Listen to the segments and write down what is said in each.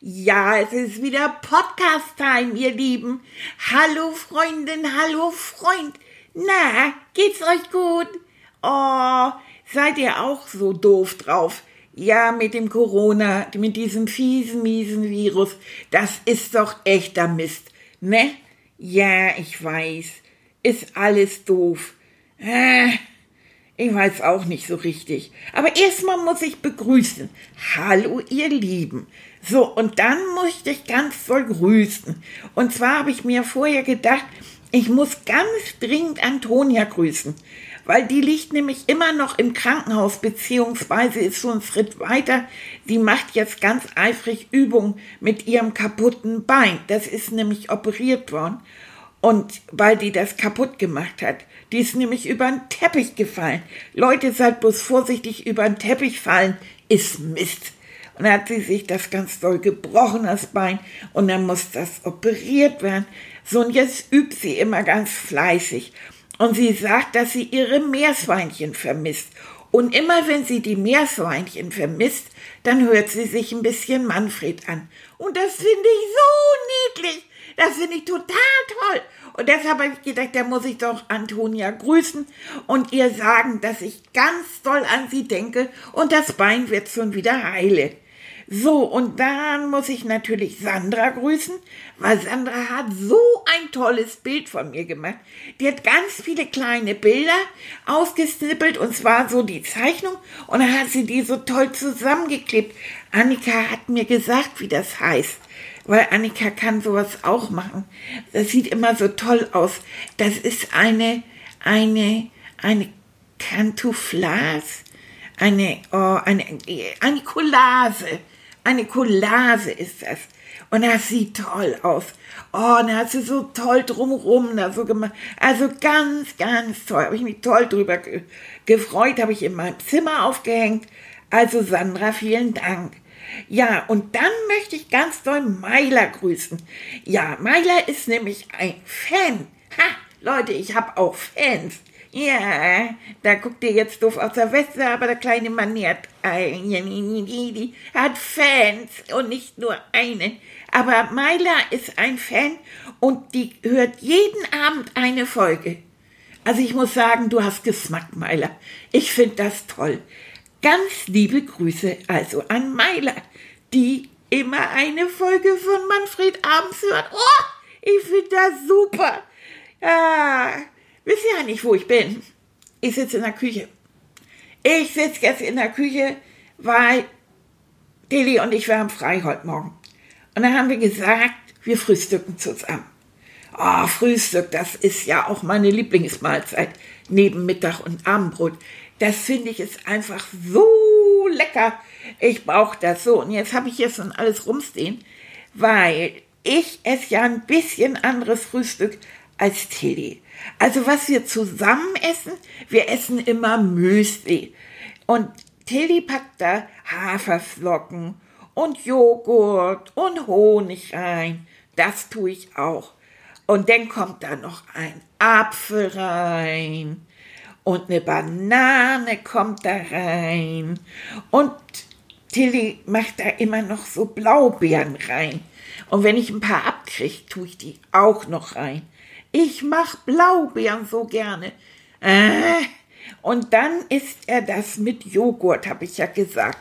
Ja, es ist wieder Podcast-Time, ihr Lieben. Hallo Freundin, hallo Freund. Na, geht's euch gut? Oh, seid ihr auch so doof drauf? Ja, mit dem Corona, mit diesem fiesen, miesen Virus, das ist doch echter Mist, ne? Ja, ich weiß. Ist alles doof. Äh, ich weiß auch nicht so richtig. Aber erstmal muss ich begrüßen. Hallo, ihr Lieben. So, und dann muss ich dich ganz doll grüßen. Und zwar habe ich mir vorher gedacht, ich muss ganz dringend Antonia grüßen, weil die liegt nämlich immer noch im Krankenhaus, beziehungsweise ist so ein Schritt weiter. Die macht jetzt ganz eifrig Übungen mit ihrem kaputten Bein. Das ist nämlich operiert worden. Und weil die das kaputt gemacht hat, die ist nämlich über den Teppich gefallen. Leute, seid bloß vorsichtig, über den Teppich fallen ist Mist. Und dann hat sie sich das ganz doll gebrochen, das Bein, und dann muss das operiert werden. So, und jetzt übt sie immer ganz fleißig. Und sie sagt, dass sie ihre Meerschweinchen vermisst. Und immer wenn sie die Meerschweinchen vermisst, dann hört sie sich ein bisschen Manfred an. Und das finde ich so niedlich. Das finde ich total toll. Und deshalb habe ich gedacht, da muss ich doch Antonia grüßen und ihr sagen, dass ich ganz doll an sie denke und das Bein wird schon wieder heile. So, und dann muss ich natürlich Sandra grüßen, weil Sandra hat so ein tolles Bild von mir gemacht. Die hat ganz viele kleine Bilder ausgesnippelt und zwar so die Zeichnung und dann hat sie die so toll zusammengeklebt. Annika hat mir gesagt, wie das heißt weil Annika kann sowas auch machen. Das sieht immer so toll aus. Das ist eine, eine, eine Cantouflage, eine, oh, eine, eine Collage. Eine Collage ist das. Und das sieht toll aus. Oh, da hat sie so toll drumherum da so gemacht. Also ganz, ganz toll. Habe ich mich toll drüber ge gefreut. Habe ich in meinem Zimmer aufgehängt. Also Sandra, vielen Dank. Ja, und dann möchte ich ganz doll Meiler grüßen. Ja, Meiler ist nämlich ein Fan. Ha, Leute, ich habe auch Fans. Ja, da guckt ihr jetzt doof aus der Weste, aber der kleine Mann hat, hat Fans und nicht nur eine. Aber Maila ist ein Fan und die hört jeden Abend eine Folge. Also ich muss sagen, du hast Geschmack, Maila. Ich finde das toll. Ganz liebe Grüße also an Maila, die immer eine Folge von Manfred abends hört. Oh, ich finde das super. Ja, Wisst ihr eigentlich, wo ich bin? Ich sitze in der Küche. Ich sitze jetzt in der Küche, weil Deli und ich waren frei heute Morgen. Und dann haben wir gesagt, wir frühstücken zusammen. Oh, Frühstück, das ist ja auch meine Lieblingsmahlzeit neben Mittag und Abendbrot. Das finde ich ist einfach so lecker. Ich brauche das so. Und jetzt habe ich hier schon alles rumstehen, weil ich esse ja ein bisschen anderes Frühstück als Tilly. Also was wir zusammen essen, wir essen immer Müsli. Und Tilly packt da Haferflocken und Joghurt und Honig rein. Das tue ich auch. Und dann kommt da noch ein Apfel rein und eine Banane kommt da rein und Tilly macht da immer noch so Blaubeeren rein. Und wenn ich ein paar abkriege, tue ich die auch noch rein. Ich mach Blaubeeren so gerne. Äh, und dann isst er das mit Joghurt, habe ich ja gesagt.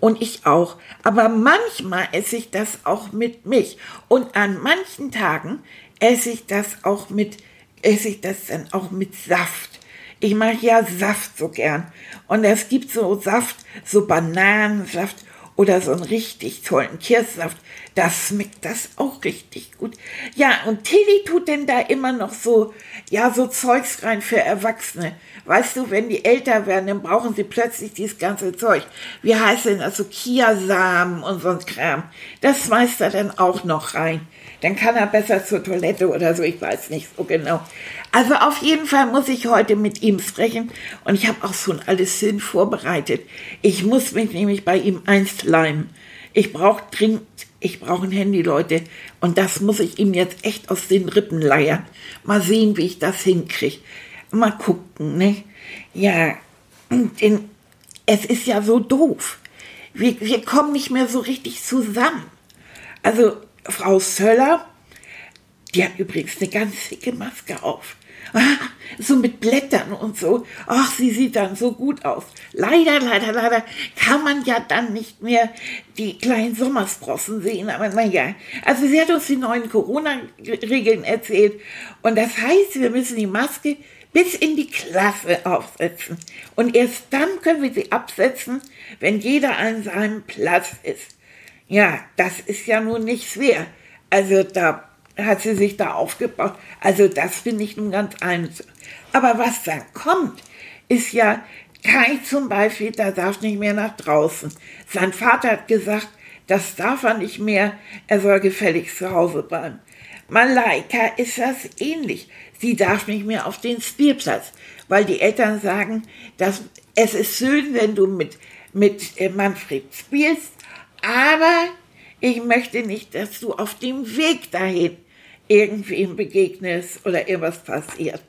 Und ich auch. Aber manchmal esse ich das auch mit Milch. Und an manchen Tagen esse ich das auch mit, esse ich das dann auch mit Saft. Ich mache ja Saft so gern. Und es gibt so Saft, so Bananensaft oder so einen richtig tollen Kirschsaft, das schmeckt das auch richtig gut. Ja, und Tilly tut denn da immer noch so, ja, so Zeugs rein für Erwachsene. Weißt du, wenn die älter werden, dann brauchen sie plötzlich dieses ganze Zeug. Wie heißt denn das? So Kiasamen und so ein Kram. Das schmeißt er dann auch noch rein. Dann kann er besser zur Toilette oder so, ich weiß nicht so genau. Also auf jeden Fall muss ich heute mit ihm sprechen und ich habe auch schon alles hin vorbereitet. Ich muss mich nämlich bei ihm einschleimen. Ich brauche dringend, ich brauche ein Handy, Leute. Und das muss ich ihm jetzt echt aus den Rippen leiern. Mal sehen, wie ich das hinkriege. Mal gucken, ne? Ja, denn es ist ja so doof. Wir, wir kommen nicht mehr so richtig zusammen. Also Frau Söller, die hat übrigens eine ganz dicke Maske auf. So mit Blättern und so. Ach, sie sieht dann so gut aus. Leider, leider, leider kann man ja dann nicht mehr die kleinen Sommersprossen sehen. Aber naja, also sie hat uns die neuen Corona-Regeln erzählt. Und das heißt, wir müssen die Maske bis in die Klasse aufsetzen. Und erst dann können wir sie absetzen, wenn jeder an seinem Platz ist. Ja, das ist ja nun nicht schwer. Also da hat sie sich da aufgebaut. Also das finde ich nun ganz einfach. Aber was dann kommt, ist ja, Kai zum Beispiel, der darf nicht mehr nach draußen. Sein Vater hat gesagt, das darf er nicht mehr, er soll gefälligst zu Hause bleiben. Malaika ist das ähnlich. Sie darf nicht mehr auf den Spielplatz, weil die Eltern sagen, dass es ist schön, wenn du mit, mit äh, Manfred spielst, aber ich möchte nicht, dass du auf dem Weg dahin irgendwie ihm begegnest oder irgendwas passiert.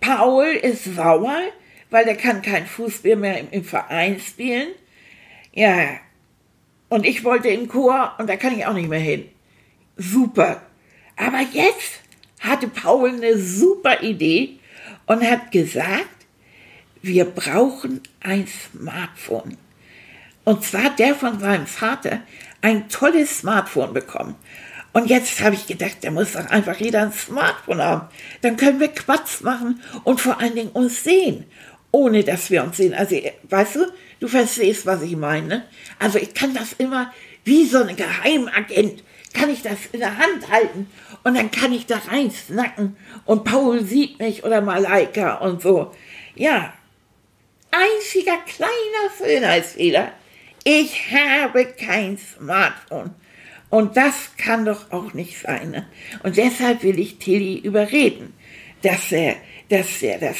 Paul ist sauer, weil er kann kein Fußball mehr im, im Verein spielen. Ja, und ich wollte in Chor und da kann ich auch nicht mehr hin. Super. Aber jetzt hatte Paul eine super Idee und hat gesagt, wir brauchen ein Smartphone. Und zwar der von seinem Vater ein tolles Smartphone bekommen. Und jetzt habe ich gedacht, da muss doch einfach jeder ein Smartphone haben. Dann können wir Quatsch machen und vor allen Dingen uns sehen, ohne dass wir uns sehen. Also, weißt du, du verstehst, was ich meine. Also ich kann das immer wie so ein Geheimagent, kann ich das in der Hand halten und dann kann ich da rein snacken und Paul sieht mich oder Malaika und so. Ja, einziger kleiner Schönheitsfehler. Ich habe kein Smartphone. Und das kann doch auch nicht sein. Ne? Und deshalb will ich Tilly überreden, dass er, dass er das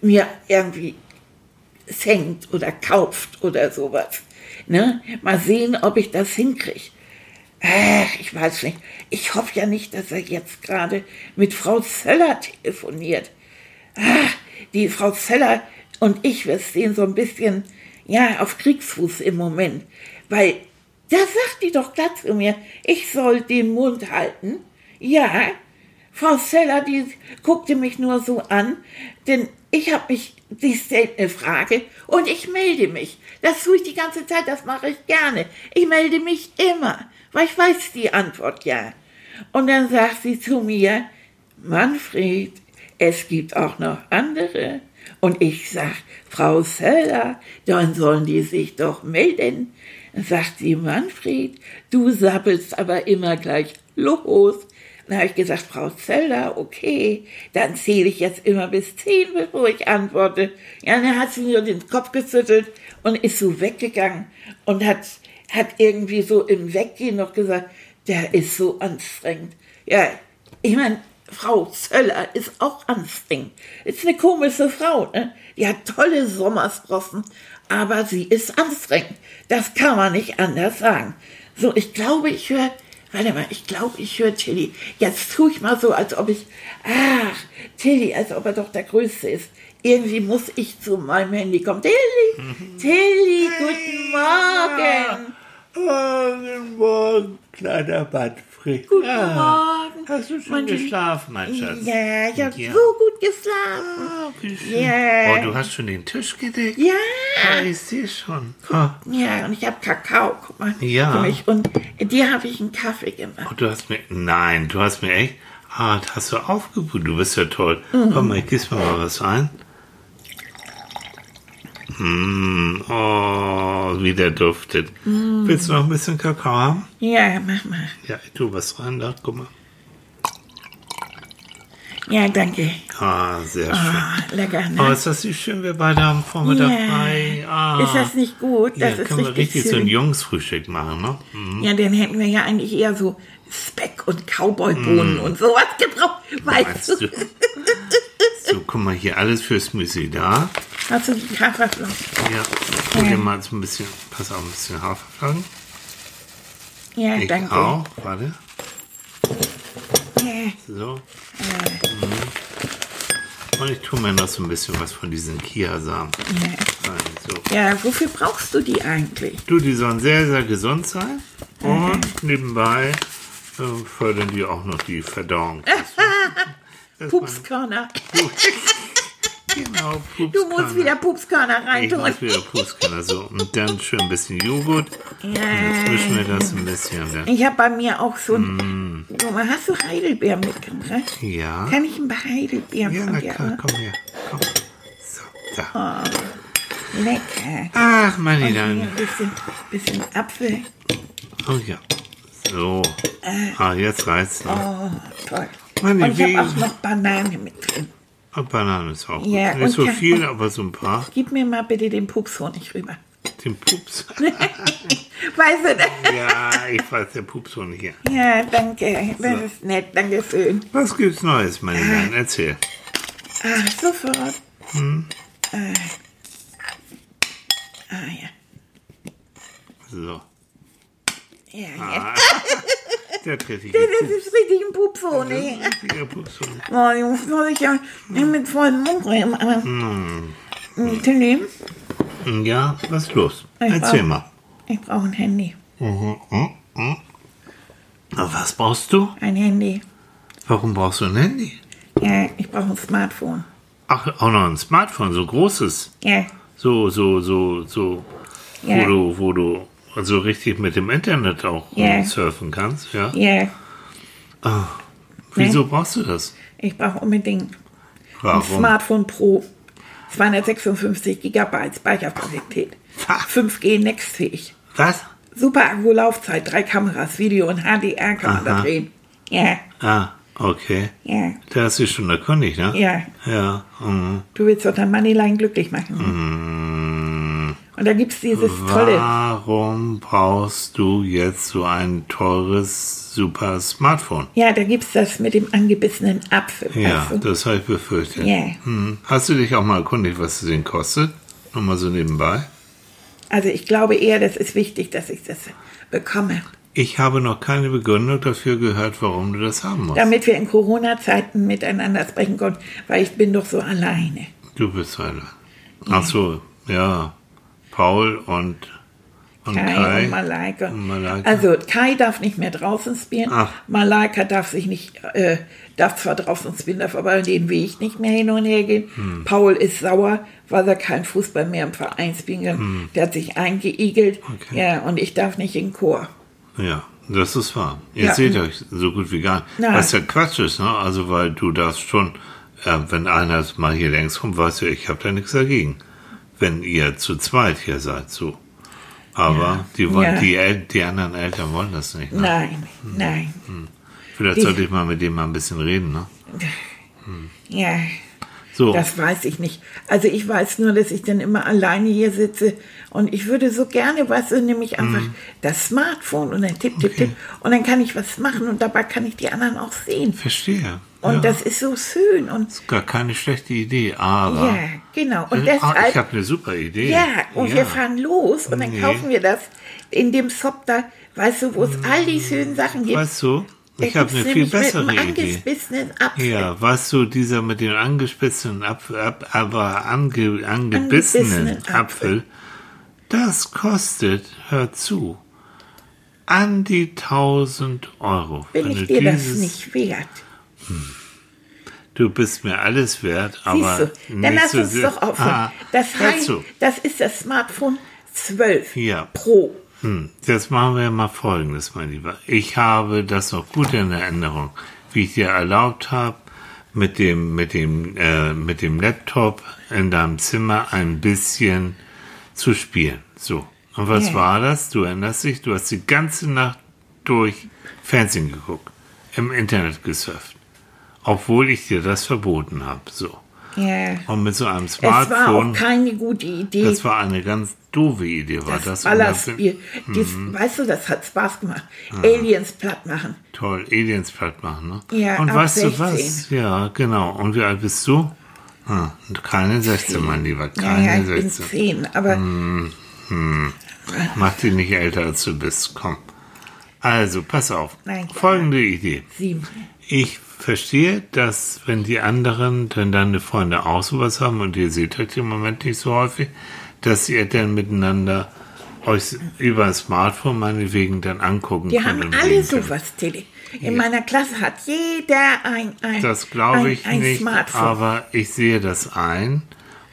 mir irgendwie senkt oder kauft oder sowas. Ne? Mal sehen, ob ich das hinkriege. Ich weiß nicht. Ich hoffe ja nicht, dass er jetzt gerade mit Frau Zeller telefoniert. Ach, die Frau Zeller und ich, wir stehen so ein bisschen, ja, auf Kriegsfuß im Moment. Weil da sagt die doch glatt zu mir, ich soll den Mund halten. Ja, Frau Seller, die guckte mich nur so an, denn ich habe mich, die stellt eine Frage und ich melde mich. Das tue ich die ganze Zeit, das mache ich gerne. Ich melde mich immer, weil ich weiß die Antwort ja. Und dann sagt sie zu mir, Manfred, es gibt auch noch andere. Und ich sag, Frau Seller, dann sollen die sich doch melden sagt sie, Manfred, du sappelst aber immer gleich los. Dann habe ich gesagt, Frau Zeller, okay, dann zähle ich jetzt immer bis zehn, bevor ich antworte. Ja, dann hat sie mir den Kopf geschüttelt und ist so weggegangen und hat, hat irgendwie so im Weggehen noch gesagt, der ist so anstrengend. Ja, ich meine, Frau Zöller ist auch anstrengend. Ist eine komische Frau, ne? Die hat tolle Sommersprossen, aber sie ist anstrengend. Das kann man nicht anders sagen. So, ich glaube, ich höre, warte mal, ich glaube, ich höre Tilly. Jetzt tue ich mal so, als ob ich, ach, Tilly, als ob er doch der Größte ist. Irgendwie muss ich zu meinem Handy kommen. Tilly, Tilly, guten Morgen. Guten Morgen, kleiner Manfred. Guten Morgen. Hast du schon Lieb- geschlafen, mein Schatz? Ja, ich habe Ja. so gut geschlafen. Ah, schön. Ja. Oh, du hast schon den Tisch gedeckt? Ja. Ah, ich sehe schon. Ah, Ja, und ich habe Kakao, guck mal. Ja. Für mich. Und dir habe ich einen Kaffee gemacht. oh, du hast mir, nein, du hast mir echt, ah, das hast du aufgebrüht. Du bist ja toll. Mhm. Komm mal, ich gieß mir mal was ein. Mm, oh, wie der duftet. Willst du noch ein bisschen Kakao haben? Ja, mach mal. Ja, ich tue was rein da. Guck mal. Ja, danke. Ah, sehr schön. Ah, lecker, Oh, ne? ist das nicht schön? Wir beide haben Vormittag Ja. frei. Ah. Ist das nicht gut? ja, Das ist können wir richtig, richtig so ein schön. Jungsfrühstück machen, ne? Mhm. Ja, dann hätten wir ja eigentlich eher so Speck und Cowboybohnen und sowas gebraucht. Weißt Meinst du? du? So, guck mal, hier alles fürs Müsli da. Hast du die Haferflocken? Ja, hol dir mal so ein bisschen, pass auf, ein bisschen Haferflocken. Ja, Ich danke. auch, warte. Ja, So. Mhm. Und ich tue mir noch so ein bisschen was von diesen Kiasamen ja. rein. So. ja, wofür brauchst du die eigentlich? Du, die sollen sehr, sehr gesund sein. Und nebenbei äh, fördern die auch noch die Verdauung. Das ist Pupskörner. Genau, Du musst wieder Pupskörner Ich reintun. muss wieder Pupskörner so. Und dann schön ein bisschen Joghurt. Und jetzt mischen wir das ein bisschen. Dann. Ich habe bei mir auch so ein. Mm. Guck mal, hast du Heidelbeeren mitgebracht? Ja. Kann ich ein paar Heidelbeeren Ja, na klar, komm her. Komm. So, da. Lecker. Ach, meine Damen. ein bisschen, bisschen Apfel. Oh ja. So. Ah, jetzt reizt noch. Oh, toll. Mann, Und ich habe auch noch Banane mit drin. Und Bananen ist auch gut. Ja, Nicht und so viel, aber so ein paar. Gib mir mal bitte den Pupshonig rüber. Den Pups. Weißt du das? ja, ich weiß, der Pupshonig hier. Ja, danke. Das ist nett. Danke schön. Was gibt's Neues, meine Damen? Erzähl. Ah, sofort. Hm. Äh. Ah, ja. So. Ja, Ah. jetzt. Der richtig Das ist richtig ein Pupshonig. Oh, Jungs, muss ich ja mit vollem Mund reden. Aber, Hm. Tilly, Ja, was ist los? Ich Erzähl brauch- mal. ich brauche ein Handy. Aber Was brauchst du? Ein Handy. Warum brauchst du ein Handy? Ja, ich brauche ein Smartphone. Ach, auch noch ein Smartphone, so großes. Ja, So, so, so, so, wo Ja. du, wo du also richtig mit dem Internet auch Ja. surfen kannst, ja? ja. Wieso brauchst du das? Ich brauche unbedingt ein Warum? Smartphone Pro. 256 Gigabyte Speicherkapazität. Ha. 5G nextfähig. Was? Super Akkulaufzeit, drei Kameras, Video und HDR kann man da drehen. Ja, Ah, okay. ja, Da hast du dich schon erkundigt, ne? ja. Ja. mhm. Du willst doch dein Moneyline glücklich machen. Mm, Und da gibt es dieses tolle. Warum brauchst du jetzt so ein teures, super Smartphone? Ja, da gibt es das mit dem angebissenen Apfel. Ja, du? das habe ich befürchtet. Ja. Hm. Hast du dich auch mal erkundigt, was es denn kostet? Nur mal so nebenbei. Also ich glaube eher, das ist wichtig, dass ich das bekomme. Ich habe noch keine Begründung dafür gehört, warum du das haben musst. Damit wir in Corona-Zeiten miteinander sprechen können, weil ich bin doch so alleine. Du bist einer. Ach so, ja. Paul und, und Kai, Kai. und Malaika. Malaika. Also Kai darf nicht mehr draußen spielen. Ach. Malaika darf sich nicht, äh, darf zwar draußen spielen, darf aber den Weg nicht mehr hin und her gehen. Hm. Paul ist sauer, weil er keinen Fußball mehr im Verein spielen kann. Der hat sich eingeigelt. Hm. Okay. Ja, und ich darf nicht in den Chor. Ja, das ist wahr. Ihr Ja. seht euch so gut wie gar nicht. Nein. Was ja Quatsch ist, ne? Also, weil du darfst schon, äh, wenn einer mal hier längs kommt, weißt du, ich habe da nichts dagegen. Wenn ihr zu zweit hier seid, so. Aber die, wollen, Ja. die, El die anderen Eltern wollen das nicht. Ne? Nein, nein. Vielleicht Die- sollte ich mal mit dem mal ein bisschen reden, ne? Ja, So, das weiß ich nicht. Also ich weiß nur, dass ich dann immer alleine hier sitze und ich würde so gerne, weißt du, nämlich einfach das Smartphone und dann tipp, tipp, tipp und dann kann ich was machen und dabei kann ich die anderen auch sehen. verstehe. Und ja. das ist so schön und Gar keine schlechte Idee, aber. ja, genau. Und Äh, ah, ich deshalb, habe eine super Idee. ja, und wir fahren los und dann Nee. kaufen wir das in dem Shop da, weißt du, wo es all die schönen Sachen gibt. Weißt du, ich habe eine viel bessere Idee. Ja, weißt du, dieser mit dem angespitzten Apfel, ab, aber ange, angebissenen Angebissenen Apfel. Apfel, das kostet, hör zu, an die 1000 Euro. Bin Wenn ich dir das dieses- nicht wert? Du bist mir alles wert, aber Siehst du, dann lass so uns sehr- doch aufhören. Ah, das, heißt, das ist das Smartphone 12 Ja. Pro. Hm, jetzt machen wir mal Folgendes, mein Lieber. Ich habe das noch gut in Erinnerung, wie ich dir erlaubt habe, mit dem, mit dem, äh, mit dem Laptop in deinem Zimmer ein bisschen zu spielen. So. Und was Ja. war das? Du erinnerst dich, du hast die ganze Nacht durch Fernsehen geguckt, im Internet gesurft. Obwohl ich dir das verboten habe. So. Ja. Und mit so einem Es war auch Smartphone, keine gute Idee. das war eine ganz doofe Idee, war das. das Ballerspiel. bin- Das, Weißt du, das hat Spaß gemacht. Aliens platt machen. Toll, Aliens platt machen, ne? Ja, Und ab weißt 16. du was? Ja, genau. Und wie alt bist du? Hm, keine 16, mein Lieber, Ja, keine ja, ich bin 16. zehn, aber Hm. Mach dich nicht älter, als du bist. Komm. Also, pass auf. Nein. Folgende Idee. sieben. Ich verstehe, dass wenn die anderen, wenn deine Freunde auch sowas haben und ihr seht euch im Moment nicht so häufig, dass ihr dann miteinander euch über ein Smartphone meinetwegen dann angucken Die haben alle sowas, Tilly. In meiner Klasse hat jeder ein, ein, Das glaube ein, ich ein nicht, Smartphone. aber ich sehe das ein.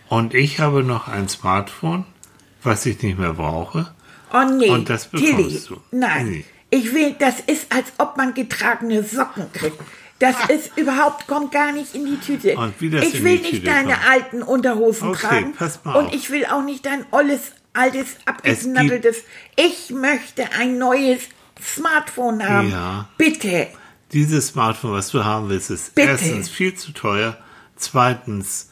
Und ich habe noch ein Smartphone, was ich nicht mehr brauche. oh nee, und das bekommst Tilly, du. nein. Nee. Ich will, das ist, als ob man getragene Socken kriegt. Das ist überhaupt, kommt gar nicht in die Tüte. Ich will nicht Tüte deine kommt. alten Unterhosen Okay, tragen. pass mal und auf. ich will auch nicht dein olles, altes, abgeknatteltes. Ich möchte ein neues Smartphone haben. Ja. Bitte. Dieses Smartphone, was du haben willst, ist Bitte. erstens viel zu teuer. Zweitens,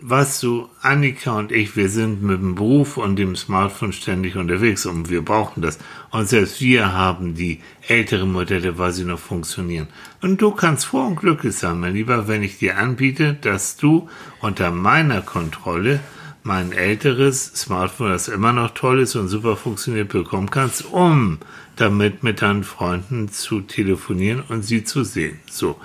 weißt du, Annika und ich, wir sind mit dem Beruf und dem Smartphone ständig unterwegs und wir brauchen das. Und selbst wir haben die älteren Modelle, weil sie noch funktionieren. Und du kannst froh und glücklich sein, mein Lieber, wenn ich dir anbiete, dass du unter meiner Kontrolle mein älteres Smartphone, das immer noch toll ist und super funktioniert, bekommen kannst, um damit mit deinen Freunden zu telefonieren und sie zu sehen. So.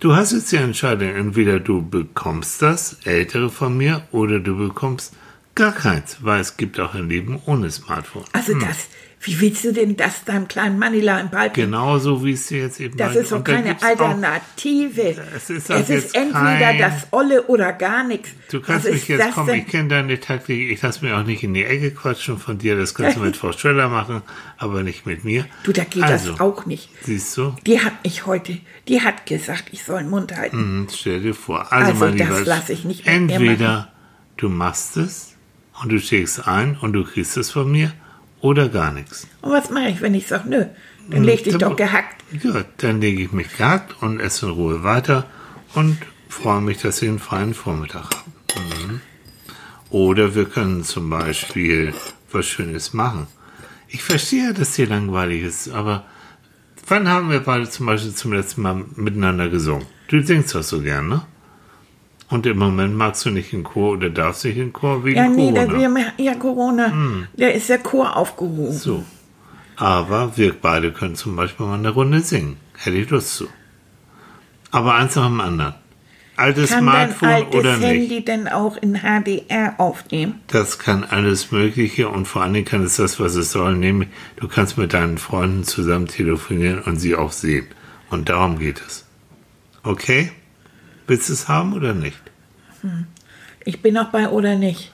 Du hast jetzt die Entscheidung, entweder du bekommst das ältere von mir oder du bekommst gar keins, weil es gibt auch ein Leben ohne Smartphone. Also das, wie willst du denn das deinem kleinen Manila im Balken? Genauso wie es dir jetzt eben Das ist doch keine gibt's auch- Alternative. Es ist auch jetzt entweder kein- das Olle oder gar nichts. Du kannst Was mich ist jetzt kommen, denn? ich kenne deine Taktik, ich lasse mich auch nicht in die Ecke quatschen von dir, das kannst du mit Frau Schöller machen, aber nicht mit mir. Du, da geht also, das auch nicht. Siehst du? Die hat mich heute, die hat gesagt, ich soll den Mund halten. Hm, stell dir vor. Also, Also, mein das Lieber, lass ich nicht entweder du machst es und du schlägst ein und du kriegst es von mir oder gar nichts. Und was mache ich, wenn ich sage, nö, dann leg dich doch gehackt. Ja, dann lege ich mich gehackt und esse in Ruhe weiter und freue mich, dass ich einen freien Vormittag habe. Mhm. Oder wir können zum Beispiel was Schönes machen. Ich verstehe, dass dir langweilig ist, aber wann haben wir beide zum Beispiel zum letzten Mal miteinander gesungen? Du singst doch so gern, ne? Und im Moment magst du nicht in Chor oder darfst nicht in Chor wegen Ja, nee, Corona. da, wir, ja, Corona, da ist der Chor aufgehoben. So. Aber wir beide können zum Beispiel mal eine Runde singen. Hätte ich Lust zu. Aber eins nach dem anderen. Altes Kann dein Smartphone altes oder nicht. Handy denn auch in HDR aufnehmen? Das kann alles Mögliche und vor allen Dingen kann es das, was es soll, nämlich du kannst mit deinen Freunden zusammen telefonieren und sie auch sehen. Und darum geht es. Okay? Willst du es haben oder nicht? Ich bin noch bei oder nicht.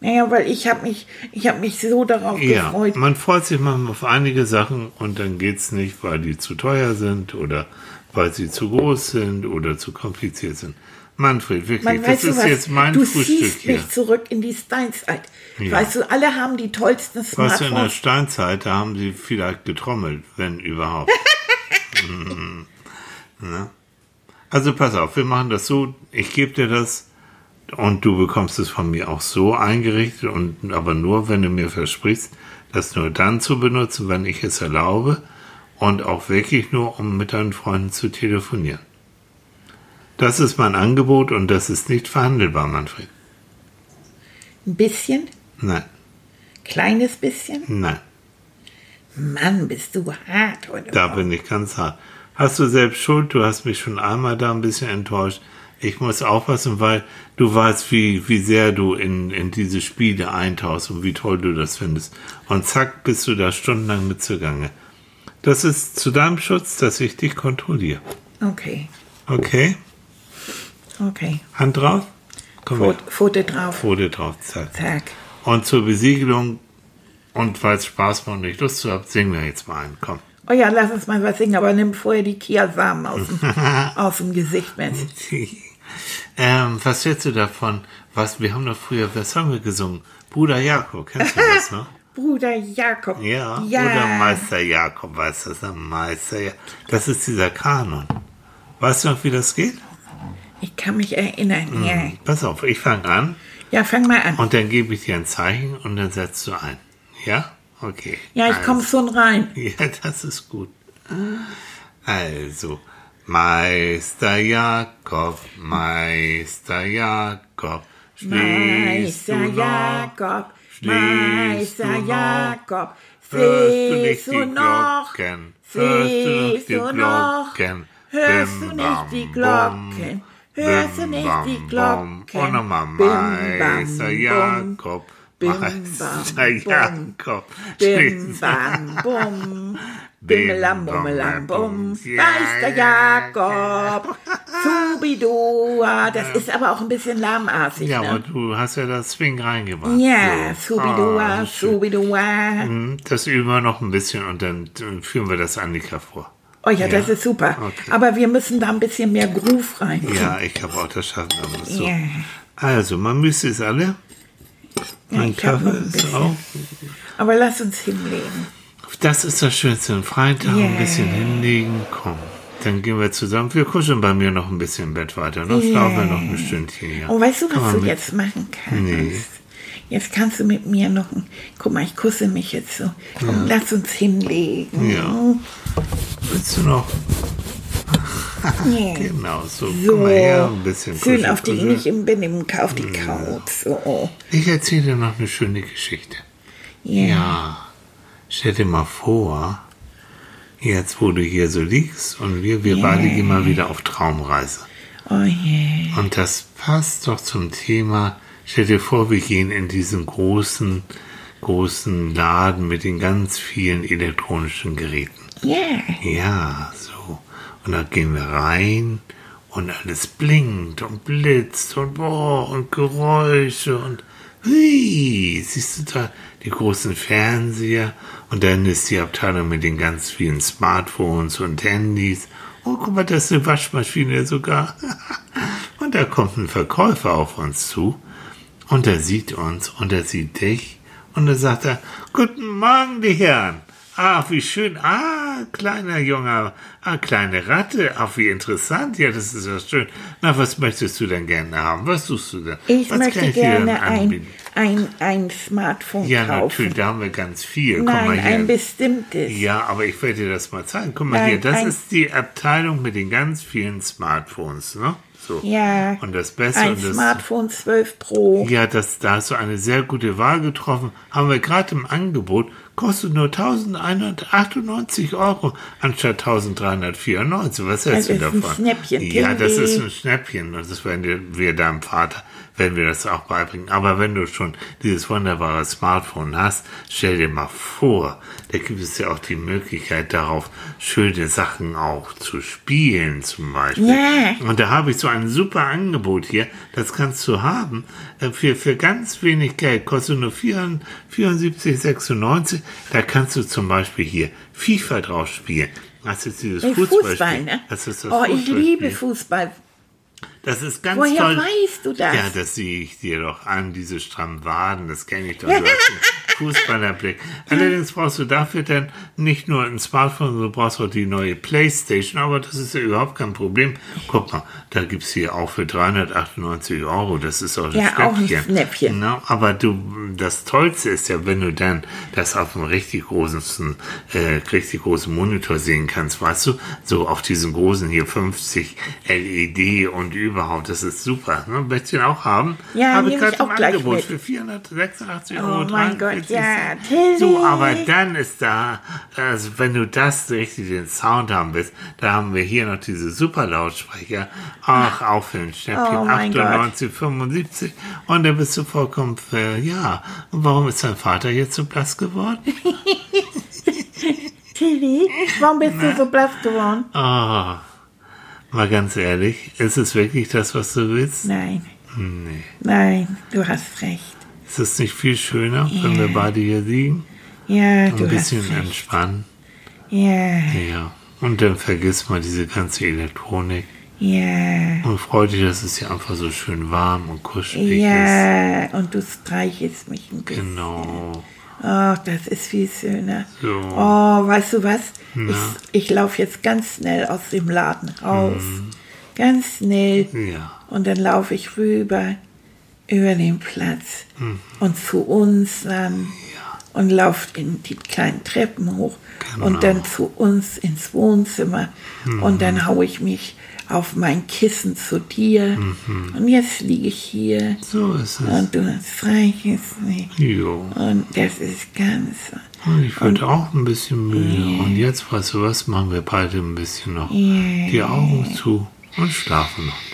Naja, weil ich habe mich, ich habe mich so darauf Hm? Ja, gefreut. man freut sich manchmal auf einige Sachen und dann geht's nicht, weil die zu teuer sind oder weil sie zu groß sind oder zu kompliziert sind. Manfred, wirklich, Man, das ist was? jetzt mein du Frühstück ziehst hier. mich zurück in die Steinzeit. Ja. Weißt du, alle haben die tollsten Weißt du, in der Smartphones. Steinzeit, da haben sie vielleicht getrommelt, wenn überhaupt. Mhm. ne? Also pass auf, wir machen das so, ich gebe dir das und du bekommst es von mir auch so eingerichtet und aber nur, wenn du mir versprichst, das nur dann zu benutzen, wenn ich es erlaube und auch wirklich nur, um mit deinen Freunden zu telefonieren. Das ist mein Angebot und das ist nicht verhandelbar, Manfred. Ein bisschen, Nein, kleines bisschen. nein. Mann, bist du hart heute. Da bin ich ganz hart. Hast du selbst schuld? Du hast mich schon einmal da ein bisschen enttäuscht. Ich muss aufpassen, weil du weißt, wie, wie sehr du in, in diese Spiele eintauchst und wie toll du das findest. Und zack, bist du da stundenlang mit zugange. Das ist zu deinem Schutz, dass ich dich kontrolliere. Okay, Okay? okay. Hand drauf? Komm. Foto drauf. Foto drauf, zack. Zack. Und zur Besiegelung und weil es Spaß macht und ich Lust zu habt, singen wir jetzt mal einen. Komm. Oh ja, lass uns mal was singen, aber nimm vorher die Kiasamen aus dem, aus dem Gesicht, Mensch. Ähm, was hältst du davon? Was, wir haben doch früher, was haben wir gesungen? Bruder Jakob, kennst du das noch? Bruder Jakob. Ja, ja. oder Meister Jakob, weißt du, das ist Meister Ja- Das ist dieser Kanon. Weißt du noch, wie das geht? Ich kann mich erinnern, ja. Pass auf, ich fange an Ja, fang mal an. und dann gebe ich dir ein Zeichen und dann setzt du ein. Ja? Okay. Ja, ich also. komme schon rein. Ja, das ist gut. Also, Meister Jakob, Meister Jakob, Meister Jakob, Meister Jakob, siehst du noch, siehst du noch, Glocken, hörst du nicht die Glocken, hörst du nicht die. Glocken, Und nochmal Meister. Jakob, Bim, bam, bum. Bim, bam, bum, Bim, bimmelam, bummelam, bum. Ja, Meister ja, Jakob, Subidua, das ist aber auch ein bisschen lahmartig, Ja, aber ne? du hast ja das Swing reingebracht. Ja, So. Subidua, Ah. Subidua. Hm, Das üben wir noch ein bisschen und dann führen wir das Annika vor. Oh ja, das ist super. Okay. Aber wir müssen da ein bisschen mehr Groove rein. Ja, ich glaube auch, das schaffen so. Ja. Also, man müsste es alle. Mein noch Kaffee ist auch. Aber lass uns hinlegen. Das ist das Schönste. Einen freien Tag ein Yeah. bisschen hinlegen. Komm, dann gehen wir zusammen. Wir kuscheln bei mir noch ein bisschen im Bett weiter. Noch schlafen wir noch ein Stündchen hier. Oh, weißt du, was du mit- jetzt machen kannst? Nee. Jetzt kannst du mit mir noch ein. Guck mal, ich kusse mich jetzt so. Komm, lass uns hinlegen. Ja. Willst du noch? Ja. Genau, so. So, Komm mal her, ein bisschen schön kuscheln, auf die, kuscheln. nicht im Bett, im, auf die Couch. So. Ich erzähle dir noch eine schöne Geschichte. Ja. Ja, stell dir mal vor, jetzt wo du hier so liegst und wir, wir beide gehen mal wieder auf Traumreise. Oh je. Und das passt doch zum Thema, stell dir vor, wir gehen in diesen großen, großen Laden mit den ganz vielen elektronischen Geräten. Ja. Ja, so. Und da gehen wir rein und alles blinkt und blitzt und boah und Geräusche und hui, siehst du da die großen Fernseher und dann ist die Abteilung mit den ganz vielen Smartphones und Handys. Oh, guck mal, das ist eine Waschmaschine sogar. Und da kommt ein Verkäufer auf uns zu und er sieht uns und er sieht dich und dann sagt er, Guten Morgen, die Herren. Ach, wie schön. Ah, kleiner Junger. Ah, kleine Ratte. Ach, wie interessant. Ja, das ist ja schön. Na, was möchtest du denn gerne haben? Was suchst du denn? Ich was möchte gerne ein, ein, ein Smartphone Ja, kaufen. natürlich, da haben wir ganz viel. Nein, mal hier. ein bestimmtes. Ja, aber ich werde dir das mal zeigen. Guck mal Nein, hier, das ist die Abteilung mit den ganz vielen Smartphones, ne? So. Ja. Und das Beste Ein und das Smartphone 12 Pro. Ja, das, da hast du eine sehr gute Wahl getroffen. Haben wir gerade im Angebot. Kostet nur 1198 Euro anstatt 1394. Was hältst Das du ist ein davon? Schnäppchen, Ja, das ist ein Schnäppchen. Und das werden wir, wir deinem Vater, werden wir das auch beibringen. Aber wenn du schon dieses wunderbare Smartphone hast, stell dir mal vor, da gibt es ja auch die Möglichkeit darauf, schöne Sachen auch zu spielen zum Beispiel. Ja. Und da habe ich so ein super Angebot hier. Das kannst du haben. äh, Für, für ganz wenig Geld. Kostet nur 74,96. Da kannst du zum Beispiel hier FIFA drauf spielen. Das ist dieses Fußballspiel. Fußball, ne? Das ist das oh, ich liebe Fußball. Das ist ganz Woher toll. weißt du das? Ja, das sehe ich dir doch an, diese strammen Waden, das kenne ich doch. Fußballerblick. Allerdings brauchst du dafür dann nicht nur ein Smartphone, sondern du brauchst auch die neue Playstation, aber das ist ja überhaupt kein Problem. Guck mal, da gibt's hier auch für 398 Euro, das ist auch ein Ja, auch ein Schnäppchen. Schnäppchen. Na, aber du, das Tollste ist ja, wenn du dann das auf einem richtig großen, äh, richtig großen Monitor sehen kannst, weißt du, so auf diesen großen hier 50 LED und überhaupt, das ist super. Ne? Möchtest du auch haben? Ja, Habe ich gerade im Angebot mit. für 486 Oh Euro. mein Gott, 43 ja, Cent. Tilly. So, aber dann ist da, also wenn du das richtig den Sound haben willst, da haben wir hier noch diese super Lautsprecher. Ach, auch für ein Schnäppchen. Oh mein Gott. 98, 75. Und dann bist du vollkommen, äh, ja. Und warum ist dein Vater jetzt so blass geworden? Tilly, warum bist du so blass geworden? Ah, mal ganz ehrlich, ist es wirklich das, was du willst? Nein, Nee. nein, du hast recht. Ist es nicht viel schöner, wenn wir beide hier liegen? Ja, du Ein bisschen entspannen. Ja, Ja. Und dann vergiss mal diese ganze Elektronik. Ja. Und freut dich, dass es hier einfach so schön warm und kuschelig ist. Ja, und du streichelst mich ein bisschen. Genau. Ach, das ist viel schöner. So. Oh, weißt du was? Ich, ich laufe jetzt ganz schnell aus dem Laden raus. Ganz schnell. Ja. Und dann laufe ich rüber über den Platz und zu uns dann und laufe in die kleinen Treppen hoch und dann zu uns ins Wohnzimmer. Und dann haue ich mich auf mein Kissen zu dir. Und jetzt liege ich hier. So ist es. und du streichelst mich Jo. und das ist ganz Und ich werde auch ein bisschen müde. Und jetzt, weißt du was, machen wir beide ein bisschen noch die Augen zu und schlafen noch ein